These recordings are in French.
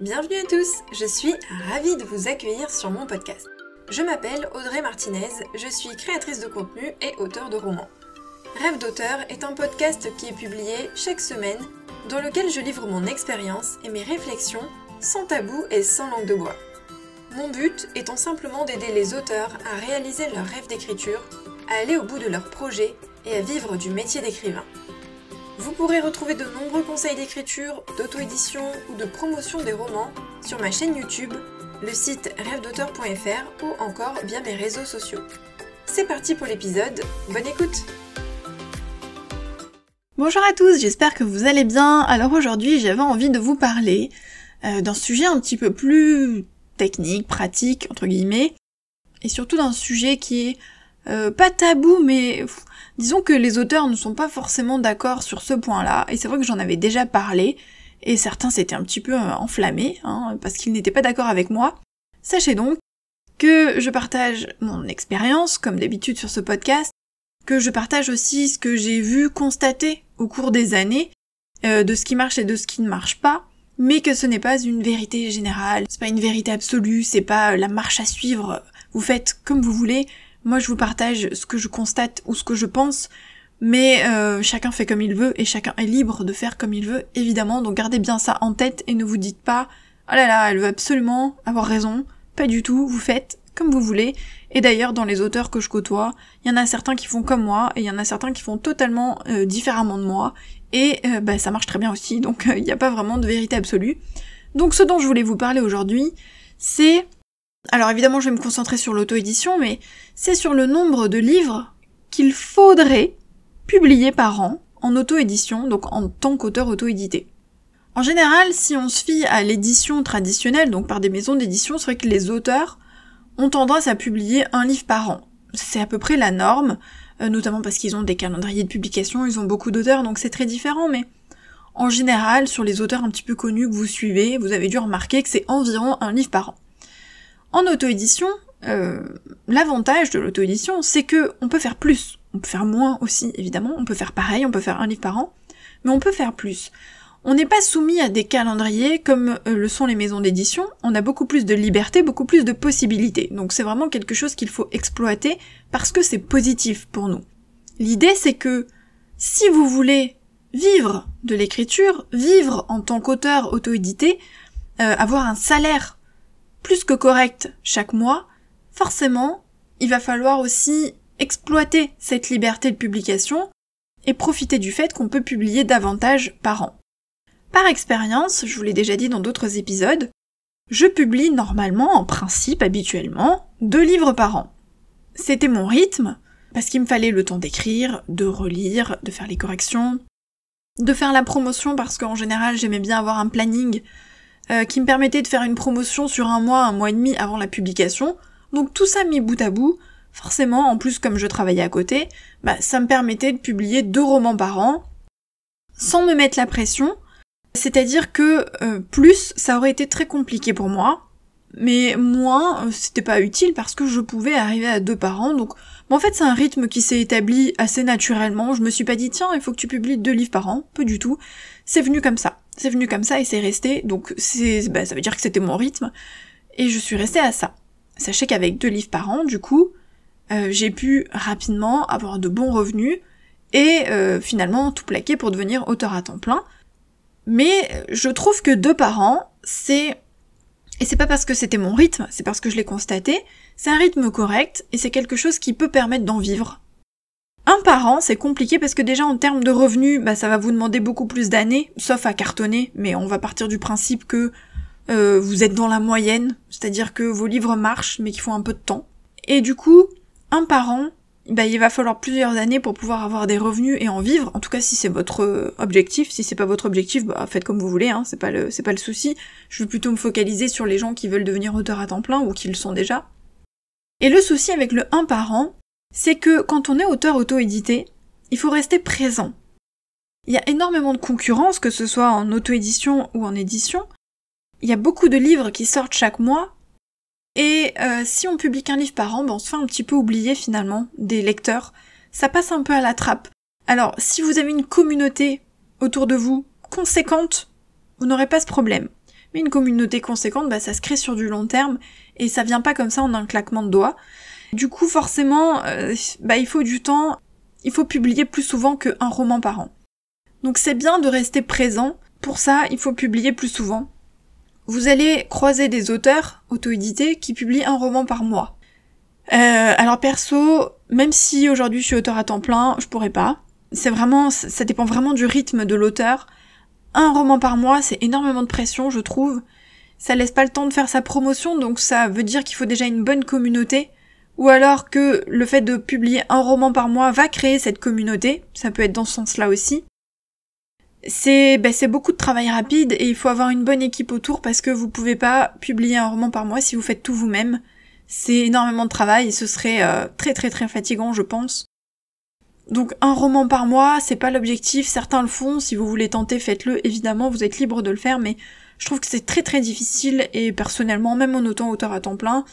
Bienvenue à tous, je suis ravie de vous accueillir sur mon podcast. Je m'appelle Audrey Martinez, je suis créatrice de contenu et auteur de romans. Rêve d'auteur est un podcast qui est publié chaque semaine dans lequel je livre mon expérience et mes réflexions sans tabou et sans langue de bois. Mon but étant simplement d'aider les auteurs à réaliser leur rêve d'écriture, à aller au bout de leur projet et à vivre du métier d'écrivain. Vous pourrez retrouver de nombreux conseils d'écriture, d'auto-édition ou de promotion des romans sur ma chaîne YouTube, le site rêvedauteur.fr ou encore via mes réseaux sociaux. C'est parti pour l'épisode, bonne écoute Bonjour à tous, j'espère que vous allez bien. Alors aujourd'hui j'avais envie de vous parler euh, d'un sujet un petit peu plus technique, pratique, entre guillemets, et surtout d'un sujet qui est euh, pas tabou, mais disons que les auteurs ne sont pas forcément d'accord sur ce point-là, et c'est vrai que j'en avais déjà parlé, et certains s'étaient un petit peu euh, enflammés, hein, parce qu'ils n'étaient pas d'accord avec moi. Sachez donc que je partage mon expérience, comme d'habitude sur ce podcast, que je partage aussi ce que j'ai vu, constater au cours des années, euh, de ce qui marche et de ce qui ne marche pas, mais que ce n'est pas une vérité générale, c'est pas une vérité absolue, c'est pas la marche à suivre, vous faites comme vous voulez, moi, je vous partage ce que je constate ou ce que je pense, mais euh, chacun fait comme il veut et chacun est libre de faire comme il veut, évidemment. Donc gardez bien ça en tête et ne vous dites pas oh là là, elle veut absolument avoir raison. Pas du tout, vous faites comme vous voulez. Et d'ailleurs, dans les auteurs que je côtoie, il y en a certains qui font comme moi et il y en a certains qui font totalement euh, différemment de moi. Et euh, bah, ça marche très bien aussi, donc il n'y a pas vraiment de vérité absolue. Donc ce dont je voulais vous parler aujourd'hui, c'est alors évidemment, je vais me concentrer sur l'auto-édition, mais c'est sur le nombre de livres qu'il faudrait publier par an en auto-édition, donc en tant qu'auteur auto-édité. En général, si on se fie à l'édition traditionnelle, donc par des maisons d'édition, c'est vrai que les auteurs ont tendance à publier un livre par an. C'est à peu près la norme, euh, notamment parce qu'ils ont des calendriers de publication, ils ont beaucoup d'auteurs, donc c'est très différent, mais en général, sur les auteurs un petit peu connus que vous suivez, vous avez dû remarquer que c'est environ un livre par an. En auto-édition, euh, l'avantage de l'auto-édition, c'est que on peut faire plus. On peut faire moins aussi, évidemment. On peut faire pareil, on peut faire un livre par an, mais on peut faire plus. On n'est pas soumis à des calendriers comme euh, le sont les maisons d'édition. On a beaucoup plus de liberté, beaucoup plus de possibilités. Donc c'est vraiment quelque chose qu'il faut exploiter parce que c'est positif pour nous. L'idée, c'est que si vous voulez vivre de l'écriture, vivre en tant qu'auteur auto-édité, euh, avoir un salaire plus que correct chaque mois, forcément, il va falloir aussi exploiter cette liberté de publication et profiter du fait qu'on peut publier davantage par an. Par expérience, je vous l'ai déjà dit dans d'autres épisodes, je publie normalement, en principe, habituellement, deux livres par an. C'était mon rythme, parce qu'il me fallait le temps d'écrire, de relire, de faire les corrections, de faire la promotion parce qu'en général j'aimais bien avoir un planning euh, qui me permettait de faire une promotion sur un mois, un mois et demi avant la publication. Donc tout ça mis bout à bout, forcément, en plus comme je travaillais à côté, bah, ça me permettait de publier deux romans par an, sans me mettre la pression. C'est-à-dire que euh, plus, ça aurait été très compliqué pour moi, mais moins, euh, c'était pas utile parce que je pouvais arriver à deux par an. Donc, en fait, c'est un rythme qui s'est établi assez naturellement. Je me suis pas dit tiens, il faut que tu publies deux livres par an, peu du tout. C'est venu comme ça c'est venu comme ça et c'est resté, donc c'est, bah, ça veut dire que c'était mon rythme, et je suis restée à ça. Sachez qu'avec deux livres par an, du coup, euh, j'ai pu rapidement avoir de bons revenus et euh, finalement tout plaquer pour devenir auteur à temps plein. Mais je trouve que deux par an, c'est... Et c'est pas parce que c'était mon rythme, c'est parce que je l'ai constaté, c'est un rythme correct et c'est quelque chose qui peut permettre d'en vivre. Un parent, c'est compliqué parce que déjà en termes de revenus, bah, ça va vous demander beaucoup plus d'années, sauf à cartonner, mais on va partir du principe que euh, vous êtes dans la moyenne, c'est-à-dire que vos livres marchent, mais qu'il faut un peu de temps. Et du coup, un parent, bah, il va falloir plusieurs années pour pouvoir avoir des revenus et en vivre. En tout cas, si c'est votre euh, objectif. Si c'est pas votre objectif, bah, faites comme vous voulez. Hein, c'est pas le, pas le souci. Je veux plutôt me focaliser sur les gens qui veulent devenir auteurs à temps plein ou qui le sont déjà. Et le souci avec le un parent, c'est que quand on est auteur auto-édité, il faut rester présent. Il y a énormément de concurrence, que ce soit en auto-édition ou en édition. Il y a beaucoup de livres qui sortent chaque mois. Et euh, si on publie qu'un livre par an, ben on se fait un petit peu oublier finalement des lecteurs. Ça passe un peu à la trappe. Alors, si vous avez une communauté autour de vous conséquente, vous n'aurez pas ce problème. Mais une communauté conséquente, bah, ça se crée sur du long terme et ça vient pas comme ça en un claquement de doigts. Du coup, forcément, euh, bah, il faut du temps, il faut publier plus souvent qu'un roman par an. Donc c'est bien de rester présent. Pour ça, il faut publier plus souvent. Vous allez croiser des auteurs auto-édités qui publient un roman par mois. Euh, alors perso, même si aujourd'hui je suis auteur à temps plein, je pourrais pas. C'est vraiment, ça dépend vraiment du rythme de l'auteur. Un roman par mois, c'est énormément de pression, je trouve. Ça laisse pas le temps de faire sa promotion, donc ça veut dire qu'il faut déjà une bonne communauté. Ou alors que le fait de publier un roman par mois va créer cette communauté. Ça peut être dans ce sens-là aussi. C'est ben, beaucoup de travail rapide et il faut avoir une bonne équipe autour parce que vous pouvez pas publier un roman par mois si vous faites tout vous-même. C'est énormément de travail et ce serait euh, très très très fatigant je pense. Donc un roman par mois, c'est pas l'objectif, certains le font, si vous voulez tenter, faites-le, évidemment, vous êtes libre de le faire, mais je trouve que c'est très très difficile et personnellement, même en autant auteur à temps plein,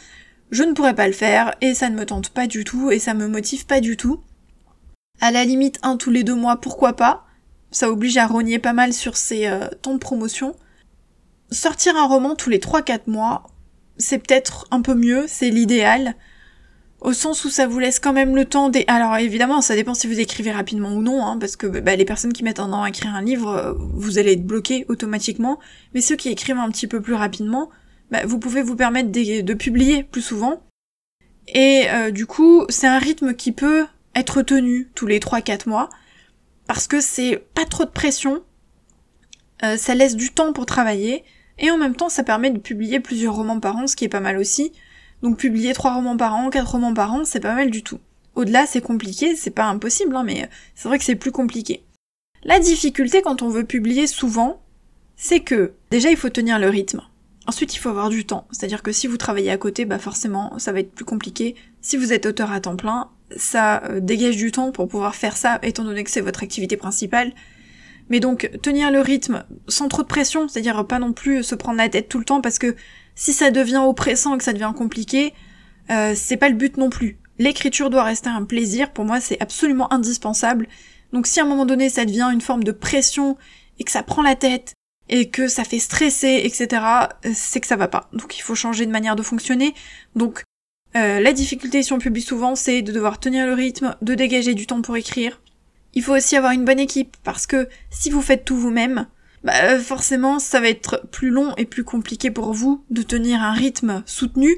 je ne pourrais pas le faire et ça ne me tente pas du tout et ça me motive pas du tout. À la limite, un tous les deux mois, pourquoi pas Ça oblige à rogner pas mal sur ses euh, temps de promotion. Sortir un roman tous les 3-4 mois, c'est peut-être un peu mieux, c'est l'idéal au sens où ça vous laisse quand même le temps des... Alors évidemment, ça dépend si vous écrivez rapidement ou non, hein, parce que bah, les personnes qui mettent un an à écrire un livre, euh, vous allez être bloqué automatiquement, mais ceux qui écrivent un petit peu plus rapidement, bah, vous pouvez vous permettre de, publier plus souvent. Et euh, du coup, c'est un rythme qui peut être tenu tous les 3-4 mois, parce que c'est pas trop de pression, euh, ça laisse du temps pour travailler, et en même temps ça permet de publier plusieurs romans par an, ce qui est pas mal aussi, donc publier trois romans par an, quatre romans par an, c'est pas mal du tout. Au-delà, c'est compliqué, c'est pas impossible, hein, mais c'est vrai que c'est plus compliqué. La difficulté quand on veut publier souvent, c'est que déjà il faut tenir le rythme. Ensuite, il faut avoir du temps. C'est-à-dire que si vous travaillez à côté, bah forcément, ça va être plus compliqué. Si vous êtes auteur à temps plein, ça euh, dégage du temps pour pouvoir faire ça, étant donné que c'est votre activité principale. Mais donc, tenir le rythme sans trop de pression, c'est-à-dire pas non plus se prendre la tête tout le temps parce que si ça devient oppressant et que ça devient compliqué, euh, c'est pas le but non plus. L'écriture doit rester un plaisir, pour moi c'est absolument indispensable. Donc si à un moment donné ça devient une forme de pression et que ça prend la tête et que ça fait stresser, etc., euh, c'est que ça va pas. Donc il faut changer de manière de fonctionner. Donc euh, la difficulté si on publie souvent, c'est de devoir tenir le rythme, de dégager du temps pour écrire. Il faut aussi avoir une bonne équipe parce que si vous faites tout vous-même, bah euh, forcément ça va être plus long et plus compliqué pour vous de tenir un rythme soutenu,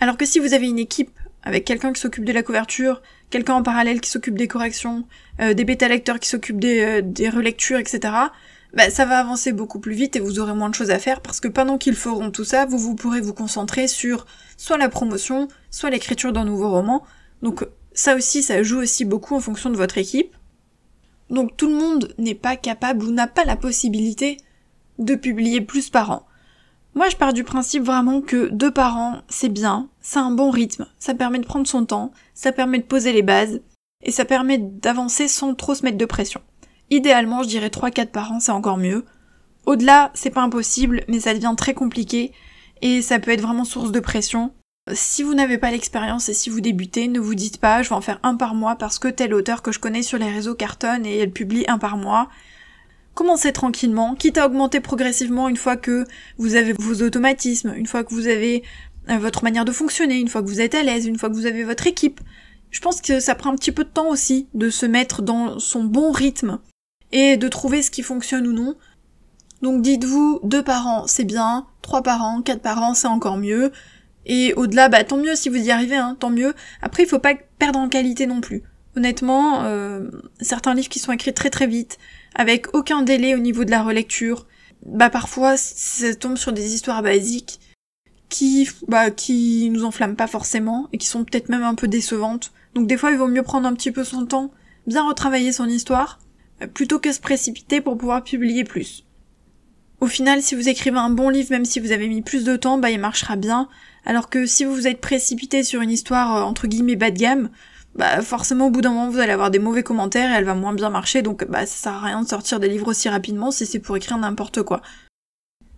alors que si vous avez une équipe avec quelqu'un qui s'occupe de la couverture, quelqu'un en parallèle qui s'occupe des corrections, euh, des bêta-lecteurs qui s'occupent des, euh, des, relectures, etc., bah, ça va avancer beaucoup plus vite et vous aurez moins de choses à faire parce que pendant qu'ils feront tout ça, vous, vous pourrez vous concentrer sur soit la promotion, soit l'écriture d'un nouveau roman. Donc ça aussi, ça joue aussi beaucoup en fonction de votre équipe. Donc tout le monde n'est pas capable ou n'a pas la possibilité de publier plus par an. Moi je pars du principe vraiment que deux par an c'est bien, c'est un bon rythme, ça permet de prendre son temps, ça permet de poser les bases, et ça permet d'avancer sans trop se mettre de pression. Idéalement je dirais 3-4 par an c'est encore mieux. Au-delà c'est pas impossible mais ça devient très compliqué et ça peut être vraiment source de pression. Si vous n'avez pas l'expérience et si vous débutez, ne vous dites pas je vais en faire un par mois parce que tel auteur que je connais sur les réseaux cartonne et elle publie un par mois. Commencez tranquillement, quitte à augmenter progressivement une fois que vous avez vos automatismes, une fois que vous avez euh, votre manière de fonctionner, une fois que vous êtes à l'aise, une fois que vous avez votre équipe. Je pense que ça prend un petit peu de temps aussi de se mettre dans son bon rythme et de trouver ce qui fonctionne ou non. Donc dites-vous deux par an c'est bien, trois par an, quatre par an c'est encore mieux. Et au-delà, bah tant mieux si vous y arrivez, hein, tant mieux. Après, il faut pas perdre en qualité non plus. Honnêtement, euh, certains livres qui sont écrits très très vite, avec aucun délai au niveau de la relecture, bah parfois ça tombe sur des histoires basiques qui, bah, qui nous enflamment pas forcément et qui sont peut-être même un peu décevantes. Donc des fois, il vaut mieux prendre un petit peu son temps, bien retravailler son histoire, plutôt que se précipiter pour pouvoir publier plus. Au final, si vous écrivez un bon livre, même si vous avez mis plus de temps, bah il marchera bien. Alors que si vous vous êtes précipité sur une histoire euh, entre guillemets bas de gamme, bah forcément au bout d'un moment vous allez avoir des mauvais commentaires et elle va moins bien marcher, donc bah ça sert à rien de sortir des livres aussi rapidement si c'est pour écrire n'importe quoi.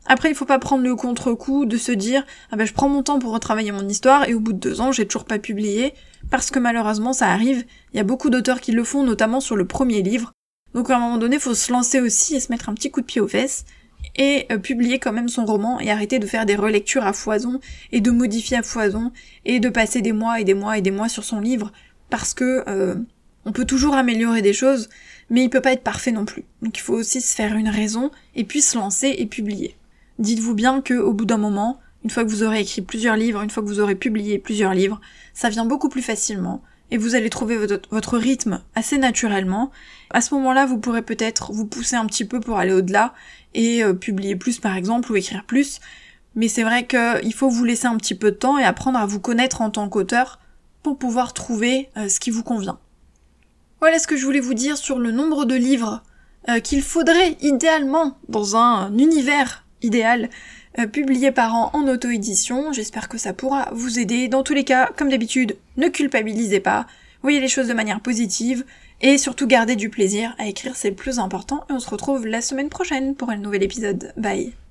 Après, il faut pas prendre le contre-coup de se dire ah ben je prends mon temps pour retravailler mon histoire et au bout de deux ans j'ai toujours pas publié parce que malheureusement ça arrive. Il y a beaucoup d'auteurs qui le font, notamment sur le premier livre. Donc à un moment donné, faut se lancer aussi et se mettre un petit coup de pied aux fesses et euh, publier quand même son roman et arrêter de faire des relectures à foison et de modifier à foison et de passer des mois et des mois et des mois sur son livre parce que euh, on peut toujours améliorer des choses, mais il peut pas être parfait non plus. Donc il faut aussi se faire une raison et puis se lancer et publier. Dites-vous bien que au bout d'un moment, une fois que vous aurez écrit plusieurs livres, une fois que vous aurez publié plusieurs livres, ça vient beaucoup plus facilement et vous allez trouver votre, rythme assez naturellement. À ce moment-là, vous pourrez peut-être vous pousser un petit peu pour aller au-delà et euh, publier plus par exemple ou écrire plus. Mais c'est vrai qu'il faut vous laisser un petit peu de temps et apprendre à vous connaître en tant qu'auteur pour pouvoir trouver euh, ce qui vous convient. Voilà ce que je voulais vous dire sur le nombre de livres euh, qu'il faudrait idéalement dans un univers idéal euh, publié par an en auto-édition. J'espère que ça pourra vous aider. Dans tous les cas, comme d'habitude, ne culpabilisez pas. Voyez les choses de manière positive et surtout gardez du plaisir à écrire, c'est le plus important. Et on se retrouve la semaine prochaine pour un nouvel épisode. Bye